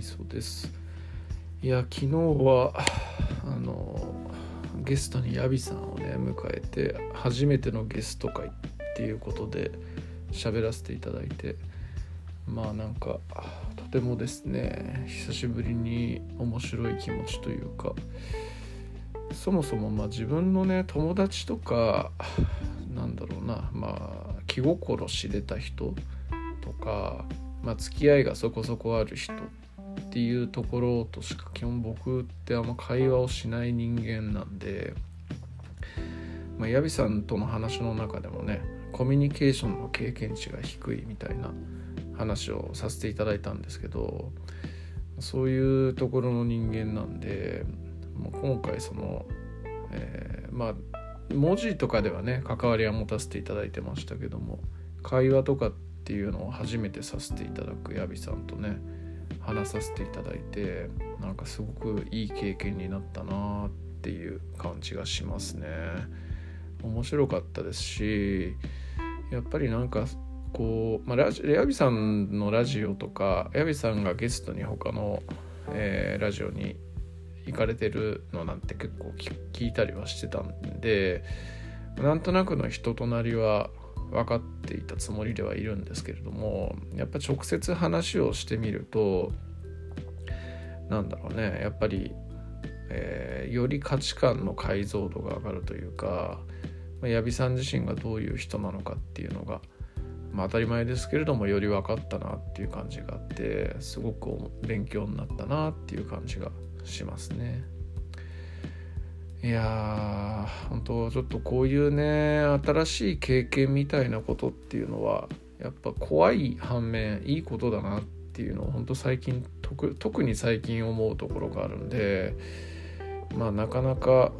みそです。いや昨日はあのゲストにヤビさんをね迎えて初めてのゲスト会っていうことで喋らせていただいてまあなんかとてもですね久しぶりに面白い気持ちというかそもそもまあ自分のね友達とかなんだろうなまあ気心知れた人とか、まあ、付き合いがそこそこある人っていうところとしか基本僕ってあんま会話をしない人間なんで、まあ、ヤビさんとの話の中でもねコミュニケーションの経験値が低いみたいな話をさせていただいたんですけどそういうところの人間なんでもう今回その、えー、まあ文字とかではね関わりは持たせていただいてましたけども会話とかっていうのを初めてさせていただくヤビさんとね話させていただいてなんかすごくいい経験になったなっていう感じがしますね。面白かったですしやっぱりなんかこう、まあ、ラジヤビさんのラジオとかヤビさんがゲストに他の、えー、ラジオに行かれてるのなんて結構聞いたりはしてたんでなんとなくの人となりは分かっていたつもりではいるんですけれどもやっぱ直接話をしてみるとなんだろうねやっぱり、えー、より価値観の解像度が上がるというか、まあ、矢部さん自身がどういう人なのかっていうのが、まあ、当たり前ですけれどもより分かったなっていう感じがあってすごく勉強になったなっていう感じがしますね。いやー本当ちょっとこういうね新しい経験みたいなことっていうのはやっぱ怖い反面いいことだなっていうのを本当最近特に最近思うところがあるんでまあなかなか、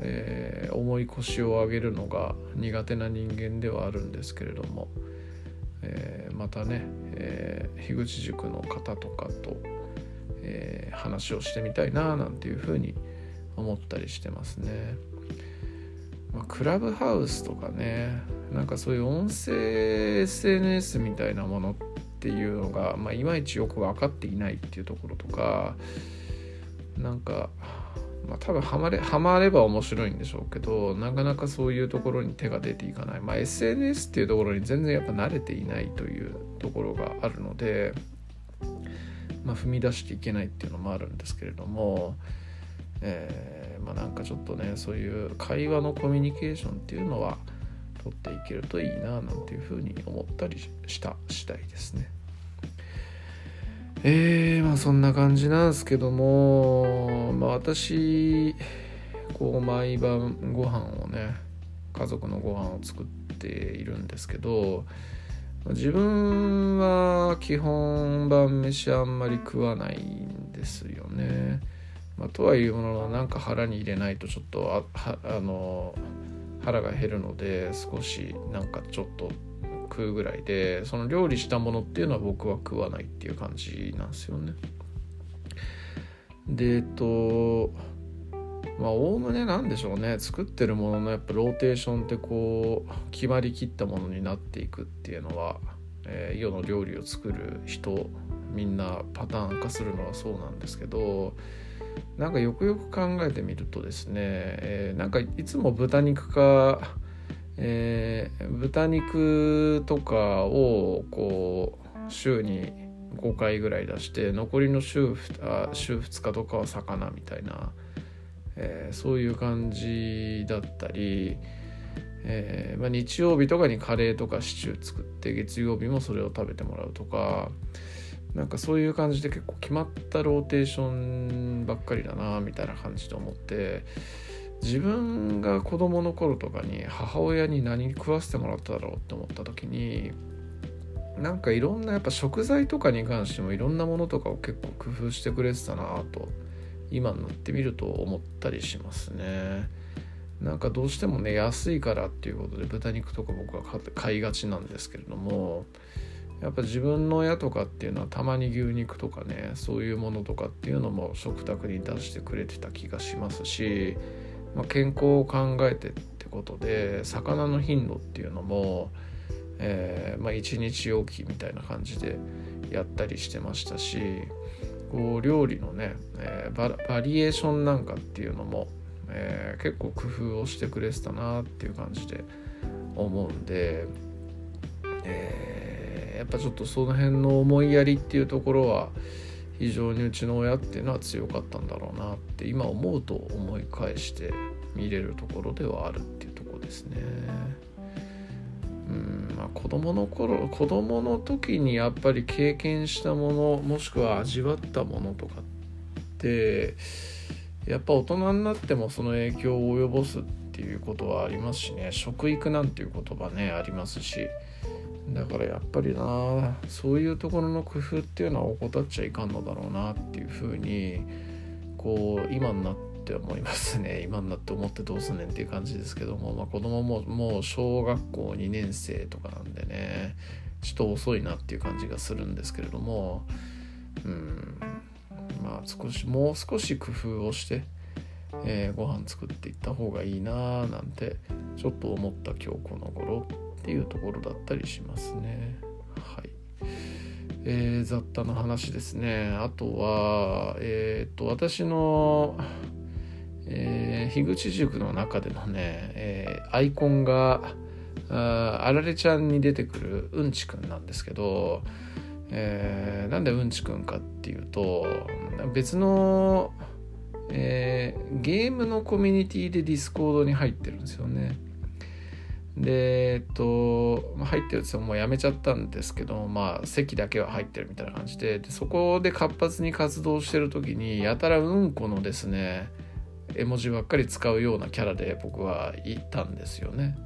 えー、重い腰を上げるのが苦手な人間ではあるんですけれども、えー、またね、えー、樋口塾の方とかと、え話をしてみたいななんていうふうに思います思ったりしてますね。まあ、クラブハウスとかねなんかそういう音声 SNS みたいなものっていうのが、まあ、いまいちよく分かっていないっていうところとかなんか、まあ、多分ハマれハマれば面白いんでしょうけどなかなかそういうところに手が出ていかない、まあ、SNS っていうところに全然やっぱ慣れていないというところがあるので、まあ、踏み出していけないっていうのもあるんですけれども。えー、まあなんかちょっとねそういう会話のコミュニケーションっていうのは取っていけるといいななんていうふうに思ったりした次第ですね。えー、まあそんな感じなんですけども、まあ、私こう毎晩ご飯をね家族のご飯を作っているんですけど自分は基本晩飯あんまり食わないんですよね。まあ、とはいうもののなんか腹に入れないとちょっとああの腹が減るので少しなんかちょっと食うぐらいでその料理したものっていうのは僕は食わないっていう感じなんですよね。でえっとまあおおむねなんでしょうね作ってるもののやっぱローテーションってこう決まりきったものになっていくっていうのは、えー、世の料理を作る人みんなパターン化するのはそうなんですけどなんかよくよく考えてみるとですね、えー、なんかいつも豚肉か、えー、豚肉とかをこう週に5回ぐらい出して残りの週あ週2日とかは魚みたいな、えー、そういう感じだったり、えーまあ、日曜日とかにカレーとかシチュー作って月曜日もそれを食べてもらうとか。なんかそういう感じで結構決まったローテーションばっかりだなみたいな感じで思って自分が子供の頃とかに母親に何食わせてもらっただろうって思った時になんかいろんなやっぱ食材とかに関してもいろんなものとかを結構工夫してくれてたなと今になってみると思ったりしますね。なんかどうしてもね安いからっていうことで豚肉とか僕は買いがちなんですけれどもやっぱ自分の親とかっていうのはたまに牛肉とかねそういうものとかっていうのも食卓に出してくれてた気がしますし、まあ、健康を考えてってことで魚の頻度っていうのも、えー、まあ、1日おきみたいな感じでやったりしてましたしこう料理のね、えー、バリエーションなんかっていうのも、えー、結構工夫をしてくれてたなっていう感じで思うんで、えー、やっぱちょっとその辺の思いやりっていうところは非常にうちの親っていうのは強かったんだろうなって今思うと思い返して見れるところではあるっていうところですね。うんまあ、子供の頃子供の時にやっぱり経験したものもしくは味わったものとかってやっぱ大人になってもその影響を及ぼすっていうことはありますしね食育なんていう言葉ねありますしだからやっぱりなそういうところの工夫っていうのは怠っちゃいかんのだろうなっていうふうにこう今になって思いますね。今になって思ってどうすんねんっていう感じですけども、まあ、子供ももう小学校2年生とかなんでねちょっと遅いなっていう感じがするんですけれどもうんまあ少しもう少し工夫をして、えー、ご飯作っていった方がいいななんてちょっと思った今日この頃。っていうところだったりしますね。はい。えー、雑多な話ですね。あとは、えっ、と、私の、えー、樋口塾の中でのね、えー、アイコンが、ああられちゃんに出てくるうんちくんなんですけど、えー、なんでうんちくんかっていうと別の、えー、ゲームのコミュニティで Discord に入ってるんですよね。でえっと入ってるってもうやめちゃったんですけどまあ籍だけは入ってるみたいな感じででそこで活発に活動してる時にやたらうんこのですね絵文字ばっかり使うようなキャラで僕はいたんですよね。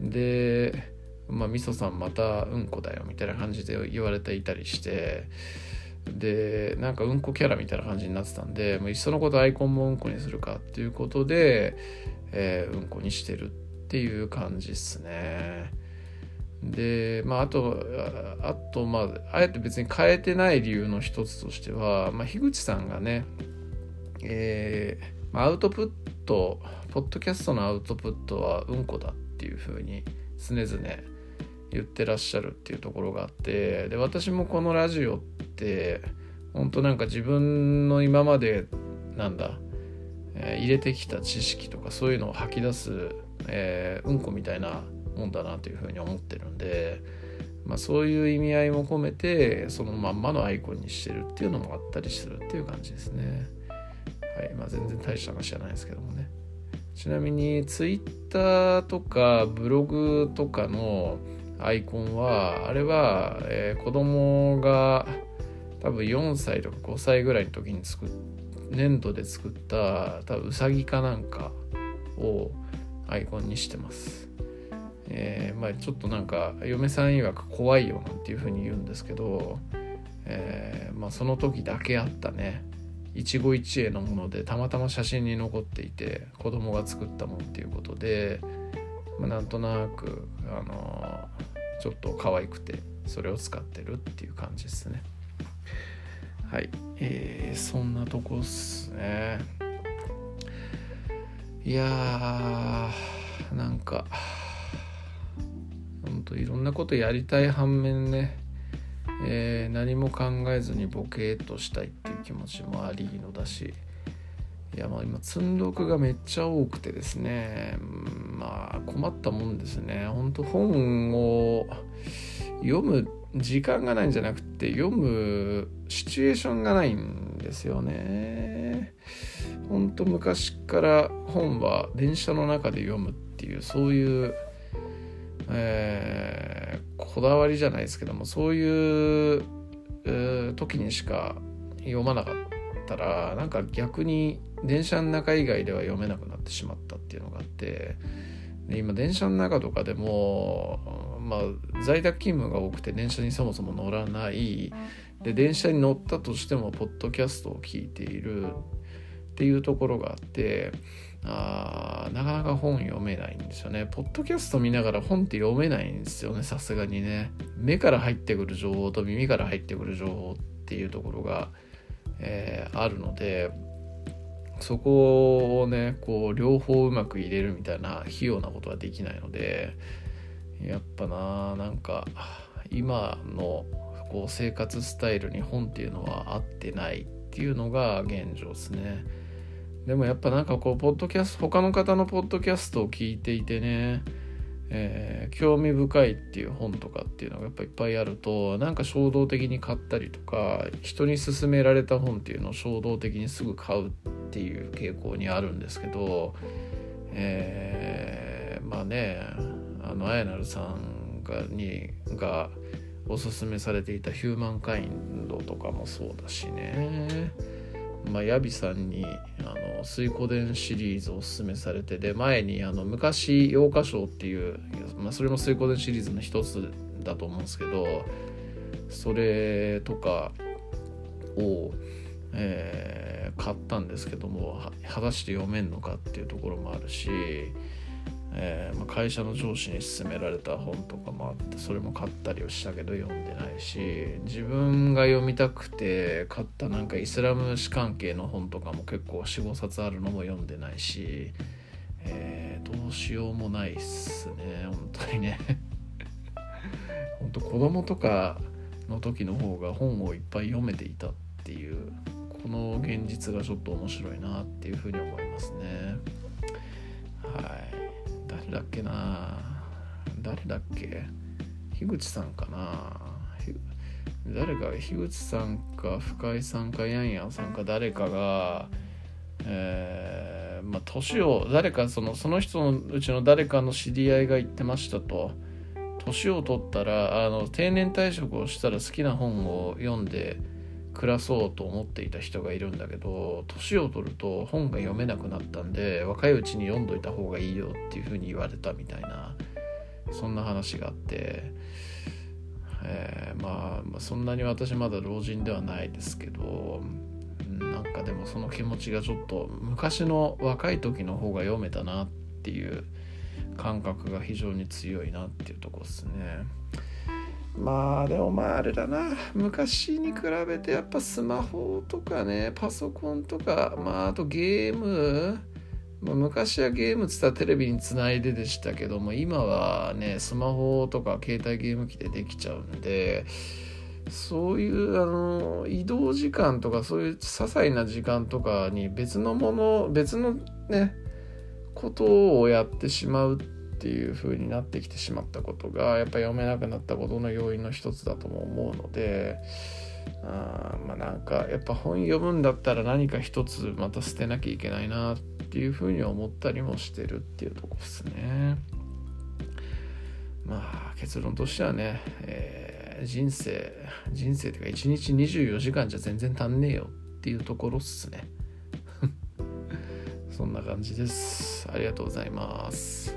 でまあみそさんまたうんこだよみたいな感じで言われていたりしてでなんかうんこキャラみたいな感じになってたんでもういっそのことアイコンもうんこにするかっていうことで、えー、うんこにしてるってっていう感じっすね。でまああとあとまああえて別に変えてない理由の一つとしては、まあ、樋口さんがねえー、アウトプットポッドキャストのアウトプットはうんこだっていうふうに常々言ってらっしゃるっていうところがあってで私もこのラジオって本当なんか自分の今までなんだ、えー、入れてきた知識とかそういうのを吐き出すえー、うんこみたいなもんだなというふうに思ってるんで、まあ、そういう意味合いも込めてそのまんまのアイコンにしてるっていうのもあったりするっていう感じですね。はいまあ、全然大した話じゃないですけどもね。ちなみにツイッターとかブログとかのアイコンはあれは、えー、子供が多分4歳とか5歳ぐらいの時に作っ粘土で作った多分うさぎかなんかをアイコンにしてます。えー、まあちょっとなんか嫁さん曰く怖いよなんていうふうに言うんですけど、えー、まあその時だけあったね一期一会のものでたまたま写真に残っていて子供が作ったもんっていうことで、まあ、なんとなく、あのー、ちょっと可愛くてそれを使ってるっていう感じですね。はい、えー、そんなとこっすね。いやーなんかほんといろんなことやりたい反面ね、えー、何も考えずにボケーっとしたいっていう気持ちもありのだしいやまあ今積んどくがめっちゃ多くてですねまあ困ったもんですねほんと本を読む時間がないんじゃなくて読むシチュエーションがないんですよね。と昔から本は電車の中で読むっていうそういう、えー、こだわりじゃないですけどもそういう、えー、時にしか読まなかったらなんか逆に電車の中以外では読めなくなってしまったっていうのがあってで今電車の中とかでも、まあ、在宅勤務が多くて電車にそもそも乗らない。で電車に乗ったとしてもポッドキャストを聞いている。っていうところがあってあなかなか本読めないんですよね。ポッドキャスト見ながら本って読めないんですよね、さすがにね。目から入ってくる情報と耳から入ってくる情報っていうところが、えー、あるので、そこをね、こう、両方うまく入れるみたいな費用なことはできないので、やっぱな、なんか、今のこう生活スタイルに本っていうのは合ってないっていうのが現状ですねでもやっぱなんかこうポッドキャスト他の方のポッドキャストを聞いていてねえー、興味深いっていう本とかっていうのがやっぱいっぱいあるとなんか衝動的に買ったりとか人に勧められた本っていうのを衝動的にすぐ買うっていう傾向にあるんですけど、えー、まあねあのあやなるさんがにがおすすめされていた「ヒューマンカインド」とかもそうだしね。まあ、ヤビさんにあの水湖伝シリーズをおすすめされてで前にあの昔洋歌賞っていう、まあ、それも水湖伝シリーズの一つだと思うんですけどそれとかを、えー、買ったんですけども果たして読めんのかっていうところもあるしえー、まあ、会社の上司に勧められた本とかもあってそれも買ったりをしたけど読んでないし自分が読みたくて買ったなんかイスラム史関係の本とかも結構45冊あるのも読んでないし、えー、どうしようもないっすね本当にね。本当子供とかの時の方が本をいっぱい読めていたっていうこの現実がちょっと面白いなっていうふうに思いますね。はい。だっけな？誰だっけ？樋口さんかな？誰か樋口さんか深井さんかヤンヤンさんか誰かがえー、まあ年を誰かそのその人のうちの誰かの知り合いが言ってましたと。年を取ったらあの定年退職をしたら好きな本を読んで暮らそうと思っていた人がいるんだけど年を取ると本が読めなくなったんで若いうちに読んどいた方がいいよっていうふうに言われたみたいなそんな話があって、えー、まあ、そんなに私まだ老人ではないですけどなんかでもその気持ちがちょっと昔の若い時の方が読めたなっていう感覚が非常に強いなっていうとこですね。まあでもまああれだな。昔に比べてやっぱスマホとかねパソコンとかまああとゲーム、まあ、昔はゲームっつったらテレビにつないででしたけども今はねスマホとか携帯ゲーム機でできちゃうんでそういうあの移動時間とかそういう些細な時間とかに別のもの別のねことをやってしまうってていう風になってきてしまったことがやっぱ読めなくなったことの要因の一つだとも思うのであまあなんかやっぱ本読むんだったら何か一つまた捨てなきゃいけないなっていう風に思ったりもしてるっていうとこですね。まあ結論としてはね、えー、人生人生というか1日24時間じゃ全然足んねえよっていうところっすね。そんな感じです。ありがとうございます。